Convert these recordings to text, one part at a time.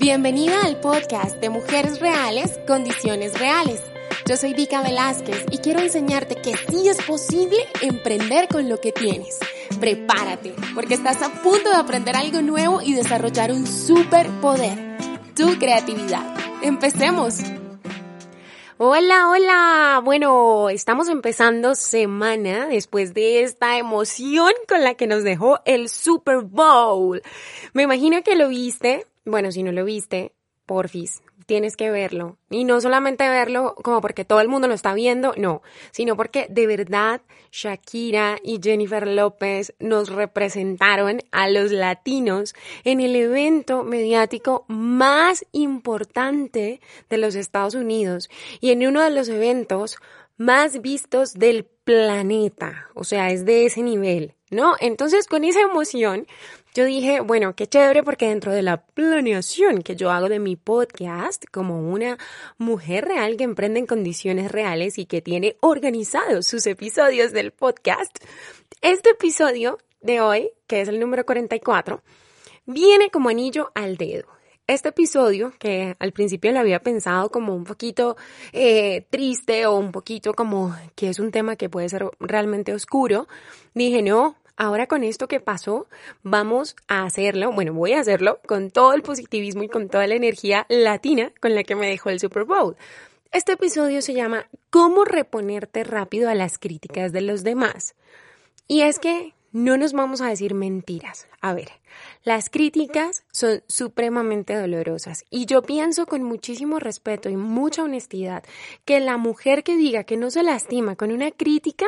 Bienvenida al podcast de Mujeres Reales, Condiciones Reales. Yo soy Vika Velázquez y quiero enseñarte que sí es posible emprender con lo que tienes. Prepárate, porque estás a punto de aprender algo nuevo y desarrollar un superpoder, tu creatividad. Empecemos. Hola, hola. Bueno, estamos empezando semana después de esta emoción con la que nos dejó el Super Bowl. Me imagino que lo viste. Bueno, si no lo viste, porfis, tienes que verlo. Y no solamente verlo como porque todo el mundo lo está viendo, no, sino porque de verdad Shakira y Jennifer López nos representaron a los latinos en el evento mediático más importante de los Estados Unidos y en uno de los eventos más vistos del planeta. O sea, es de ese nivel, ¿no? Entonces, con esa emoción, yo dije, bueno, qué chévere porque dentro de la planeación que yo hago de mi podcast, como una mujer real que emprende en condiciones reales y que tiene organizados sus episodios del podcast, este episodio de hoy, que es el número 44, viene como anillo al dedo. Este episodio, que al principio lo había pensado como un poquito eh, triste o un poquito como que es un tema que puede ser realmente oscuro, dije, no, ahora con esto que pasó, vamos a hacerlo, bueno, voy a hacerlo con todo el positivismo y con toda la energía latina con la que me dejó el Super Bowl. Este episodio se llama ¿Cómo reponerte rápido a las críticas de los demás? Y es que no nos vamos a decir mentiras. A ver, las críticas son supremamente dolorosas y yo pienso con muchísimo respeto y mucha honestidad que la mujer que diga que no se lastima con una crítica,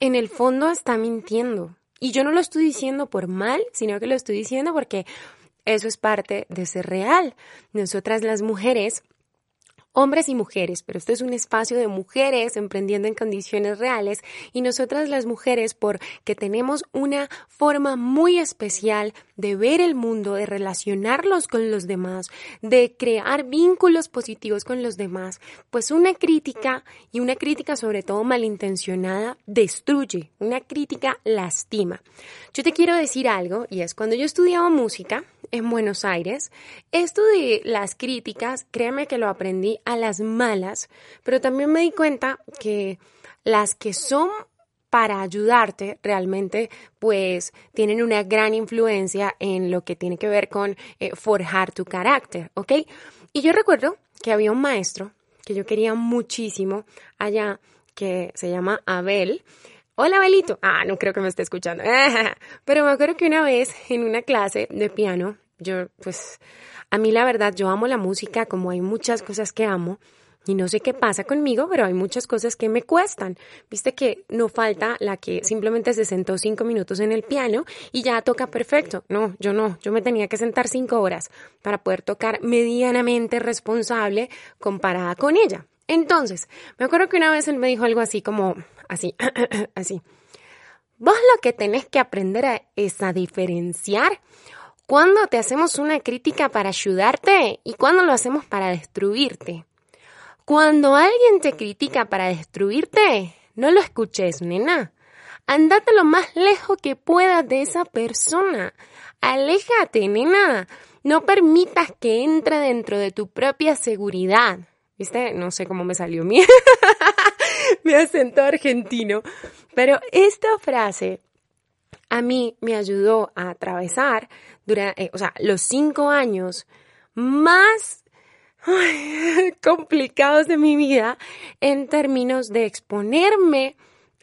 en el fondo está mintiendo. Y yo no lo estoy diciendo por mal, sino que lo estoy diciendo porque eso es parte de ser real. Nosotras las mujeres hombres y mujeres, pero este es un espacio de mujeres emprendiendo en condiciones reales y nosotras las mujeres porque tenemos una forma muy especial de ver el mundo, de relacionarlos con los demás, de crear vínculos positivos con los demás, pues una crítica y una crítica sobre todo malintencionada destruye, una crítica lastima. Yo te quiero decir algo y es cuando yo estudiaba música, en Buenos Aires. Esto de las críticas, créeme que lo aprendí a las malas, pero también me di cuenta que las que son para ayudarte realmente pues tienen una gran influencia en lo que tiene que ver con eh, forjar tu carácter, ¿ok? Y yo recuerdo que había un maestro que yo quería muchísimo allá que se llama Abel. Hola, Abelito. Ah, no creo que me esté escuchando. Pero me acuerdo que una vez en una clase de piano yo, pues, a mí la verdad, yo amo la música como hay muchas cosas que amo. Y no sé qué pasa conmigo, pero hay muchas cosas que me cuestan. Viste que no falta la que simplemente se sentó cinco minutos en el piano y ya toca perfecto. No, yo no. Yo me tenía que sentar cinco horas para poder tocar medianamente responsable comparada con ella. Entonces, me acuerdo que una vez él me dijo algo así como, así, así. Vos lo que tenés que aprender es a diferenciar ¿Cuándo te hacemos una crítica para ayudarte y cuándo lo hacemos para destruirte? Cuando alguien te critica para destruirte, no lo escuches, nena. Andate lo más lejos que puedas de esa persona. Aléjate, nena. No permitas que entre dentro de tu propia seguridad. ¿Viste? No sé cómo me salió mi, mi acento argentino. Pero esta frase a mí me ayudó a atravesar eh, o sea, los cinco años más complicados de mi vida en términos de exponerme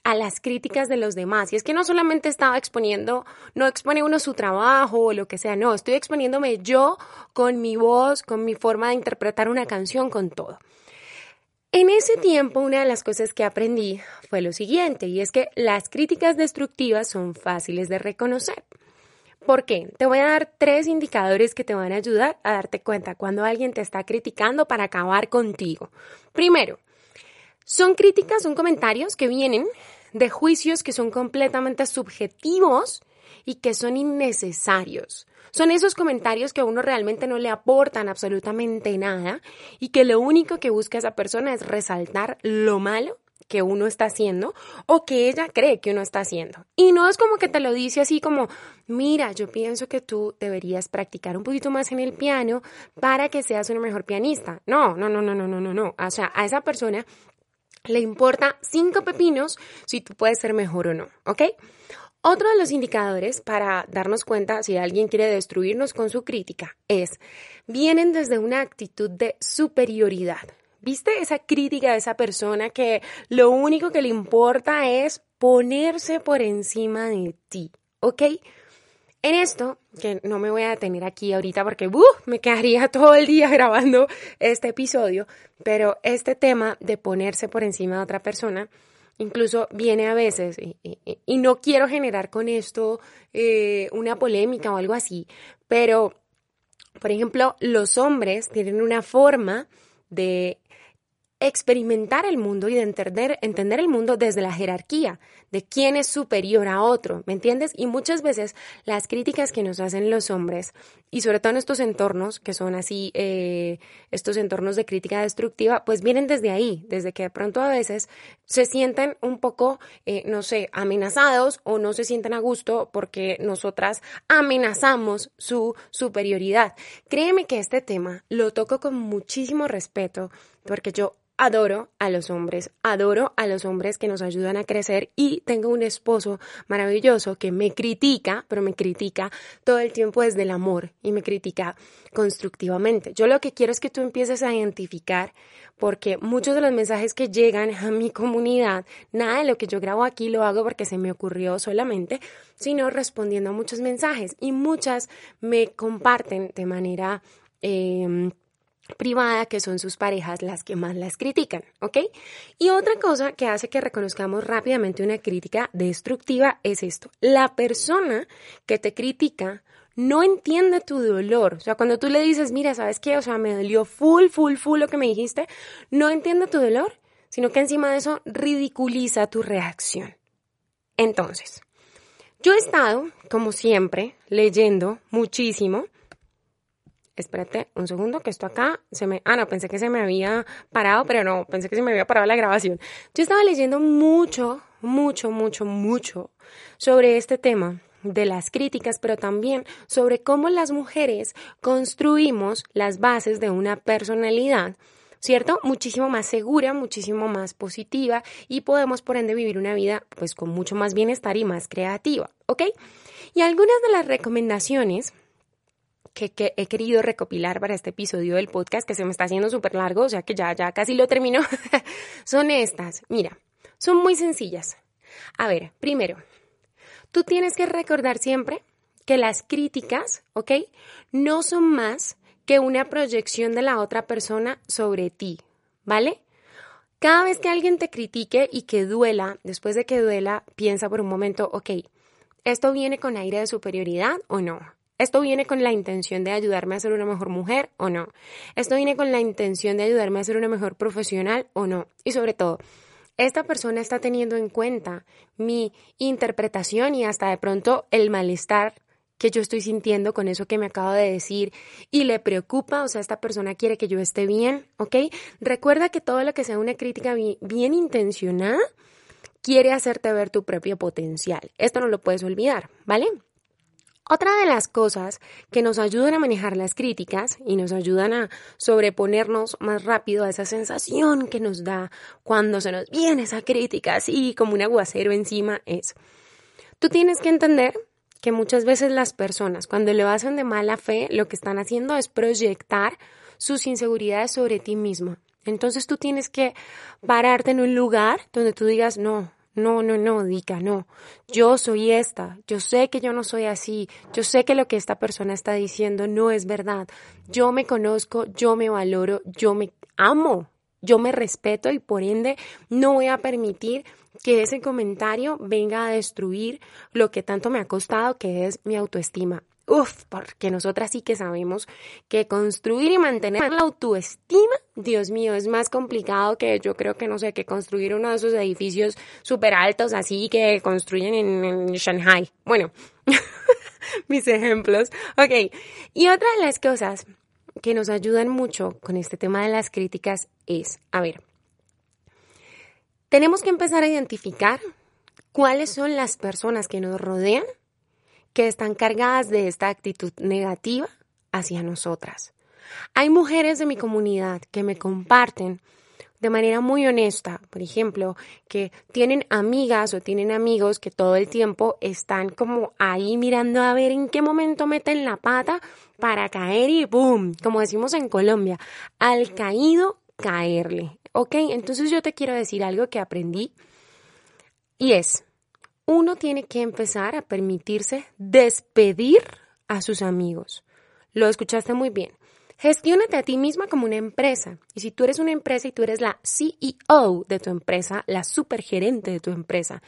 a las críticas de los demás. Y es que no solamente estaba exponiendo, no expone uno su trabajo o lo que sea, no, estoy exponiéndome yo con mi voz, con mi forma de interpretar una canción, con todo. En ese tiempo, una de las cosas que aprendí fue lo siguiente, y es que las críticas destructivas son fáciles de reconocer. ¿Por qué? Te voy a dar tres indicadores que te van a ayudar a darte cuenta cuando alguien te está criticando para acabar contigo. Primero, son críticas, son comentarios que vienen de juicios que son completamente subjetivos y que son innecesarios. Son esos comentarios que a uno realmente no le aportan absolutamente nada y que lo único que busca esa persona es resaltar lo malo que uno está haciendo o que ella cree que uno está haciendo. Y no es como que te lo dice así como, mira, yo pienso que tú deberías practicar un poquito más en el piano para que seas una mejor pianista. No, no, no, no, no, no, no, no. O sea, a esa persona le importa cinco pepinos si tú puedes ser mejor o no, ¿ok? Otro de los indicadores para darnos cuenta si alguien quiere destruirnos con su crítica es, vienen desde una actitud de superioridad. ¿Viste esa crítica de esa persona que lo único que le importa es ponerse por encima de ti? ¿Ok? En esto, que no me voy a detener aquí ahorita porque uh, me quedaría todo el día grabando este episodio, pero este tema de ponerse por encima de otra persona incluso viene a veces, y, no quiero generar con esto eh, una polémica o algo así, pero, por ejemplo, los hombres tienen una forma de experimentar el mundo y de entender, entender el mundo desde la jerarquía, de quién es superior a otro, ¿me entiendes? Y muchas veces las críticas que nos hacen los hombres, y sobre todo en estos entornos, que son así, eh, estos entornos de crítica destructiva, pues vienen desde ahí, desde que de pronto a veces se sienten un poco, eh, no sé, amenazados o no se sienten a gusto porque nosotras amenazamos su superioridad. Créeme que este tema lo toco con muchísimo respeto, porque yo adoro a los hombres, adoro a los hombres que nos ayudan a crecer y tengo un esposo maravilloso que me critica, pero me critica todo el tiempo desde el amor y me critica constructivamente. Yo lo que quiero es que tú empieces a identificar porque muchos de los mensajes que llegan a mi comunidad, nada de lo que yo grabo aquí lo hago porque se me ocurrió solamente, sino respondiendo a muchos mensajes y muchas me comparten de manera... Eh, privada que son sus parejas las que más las critican, ¿ok? Y otra cosa que hace que reconozcamos rápidamente una crítica destructiva es esto. La persona que te critica no entiende tu dolor. O sea, cuando tú le dices, mira, ¿sabes qué? O sea, me dolió full, full, full lo que me dijiste, no entiende tu dolor, sino que encima de eso ridiculiza tu reacción. Entonces, yo he estado, como siempre, leyendo muchísimo espérate un segundo, que esto acá se me... Ah, no, pensé que se me había parado, pero no, pensé que se me había parado la grabación. Yo estaba leyendo mucho, mucho, mucho, mucho sobre este tema de las críticas, pero también sobre cómo las mujeres construimos las bases de una personalidad, ¿cierto? Muchísimo más segura, muchísimo más positiva y podemos por ende vivir una vida pues con mucho más bienestar y más creativa, ¿ok? Y algunas de las recomendaciones que, he querido recopilar para este episodio del podcast, que se me está haciendo súper largo, o sea que ya, ya casi lo termino, son estas. Mira, son muy sencillas. A ver, primero, tú tienes que recordar siempre que las críticas, ¿ok? No son más que una proyección de la otra persona sobre ti, ¿vale? Cada vez que alguien te critique y que duela, después de que duela, piensa por un momento, ok, ¿esto viene con aire de superioridad o no? ¿Esto viene con la intención de ayudarme a ser una mejor mujer o no? ¿Esto viene con la intención de ayudarme a ser una mejor profesional o no? Y sobre todo, esta persona está teniendo en cuenta mi interpretación y hasta de pronto el malestar que yo estoy sintiendo con eso que me acabo de decir y le preocupa, o sea, esta persona quiere que yo esté bien, ¿ok? Recuerda que todo lo que sea una crítica bien, intencionada quiere hacerte ver tu propio potencial. Esto no lo puedes olvidar, ¿vale? Otra de las cosas que nos ayudan a manejar las críticas y nos ayudan a sobreponernos más rápido a esa sensación que nos da cuando se nos viene esa crítica así como un aguacero encima es, tú tienes que entender que muchas veces las personas cuando lo hacen de mala fe lo que están haciendo es proyectar sus inseguridades sobre ti mismo. Entonces tú tienes que pararte en un lugar donde tú digas, no, no, no, no, Dica, no. Yo soy esta. Yo sé que yo no soy así. Yo sé que lo que esta persona está diciendo no es verdad. Yo me conozco, yo me valoro, yo me amo, yo me respeto y por ende no voy a permitir que ese comentario venga a destruir lo que tanto me ha costado, que es mi autoestima. Uf, porque nosotras sí que sabemos que construir y mantener la autoestima, Dios mío, es más complicado que yo creo que no sé, que construir uno de esos edificios súper altos así que construyen en, en Shanghai. Bueno, mis ejemplos. Ok, y otra de las cosas que nos ayudan mucho con este tema de las críticas es, a ver, Tenemos que empezar a identificar cuáles son las personas que nos rodean que están cargadas de esta actitud negativa hacia nosotras. Hay mujeres de mi comunidad que me comparten de manera muy honesta, por ejemplo, que tienen amigas o tienen amigos que todo el tiempo están como ahí mirando a ver en qué momento meten la pata para caer y ¡boom! Como decimos en Colombia, al caído caerle. ¿Ok? Entonces yo te quiero decir algo que aprendí y es, uno tiene que empezar a permitirse despedir a sus amigos. Lo escuchaste muy bien. Gestiónate a ti misma como una empresa. Y si tú eres una empresa y tú eres la CEO de tu empresa, la supergerente de tu empresa,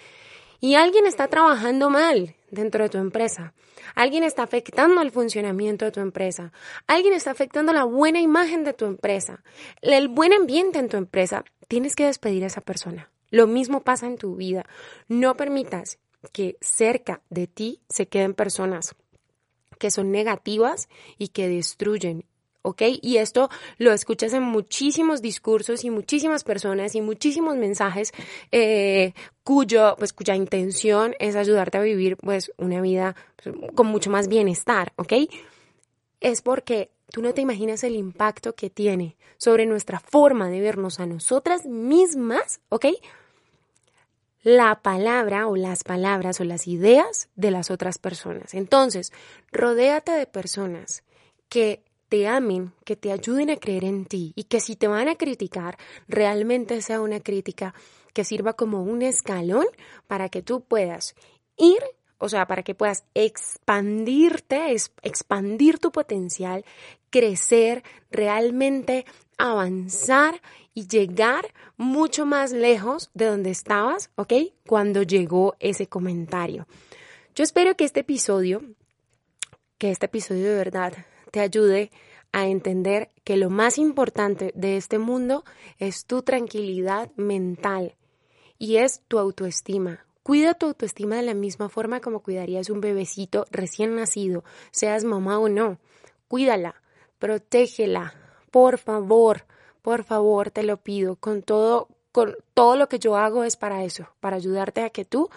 y alguien está trabajando mal dentro de tu empresa, alguien está afectando el funcionamiento de tu empresa, alguien está afectando la buena imagen de tu empresa, el buen ambiente en tu empresa, tienes que despedir a esa persona. Lo mismo pasa en tu vida. No permitas que cerca de ti se queden personas que son negativas y que destruyen ¿ok? Y esto lo escuchas en muchísimos discursos y muchísimas personas y muchísimos mensajes eh, cuyo, pues, cuya intención es ayudarte a vivir pues una vida pues, con mucho más bienestar, ¿ok? Es porque tú no te imaginas el impacto que tiene sobre nuestra forma de vernos a nosotras mismas, ¿ok? La palabra o las palabras o las ideas de las otras personas. Entonces, rodéate de personas que te amen, que te ayuden a creer en ti y que si te van a criticar, realmente sea una crítica que sirva como un escalón para que tú puedas ir, o sea, para que puedas expandirte, expandir tu potencial, crecer, realmente avanzar y llegar mucho más lejos de donde estabas, ¿ok? Cuando llegó ese comentario. Yo espero que este episodio, que este episodio de verdad te ayude a entender que lo más importante de este mundo es tu tranquilidad mental y es tu autoestima. Cuida tu autoestima de la misma forma como cuidarías un bebecito recién nacido, seas mamá o no. Cuídala, protégela, por favor, por favor, te lo pido, con todo, con todo lo que yo hago es para eso, para ayudarte a que tú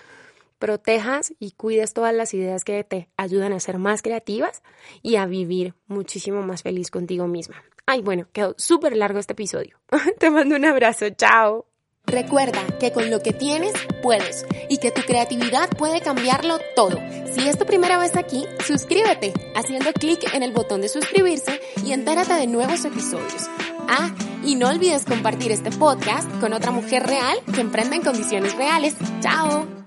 protejas y cuides todas las ideas que te ayudan a ser más creativas y a vivir muchísimo más feliz contigo misma. Ay, bueno, quedó súper largo este episodio. te mando un abrazo, chao. Recuerda que con lo que tienes puedes y que tu creatividad puede cambiarlo todo. Si es tu primera vez aquí, suscríbete haciendo clic en el botón de suscribirse y entérate de nuevos episodios. Ah, y no olvides compartir este podcast con otra mujer real que emprenda en condiciones reales. ¡Chao!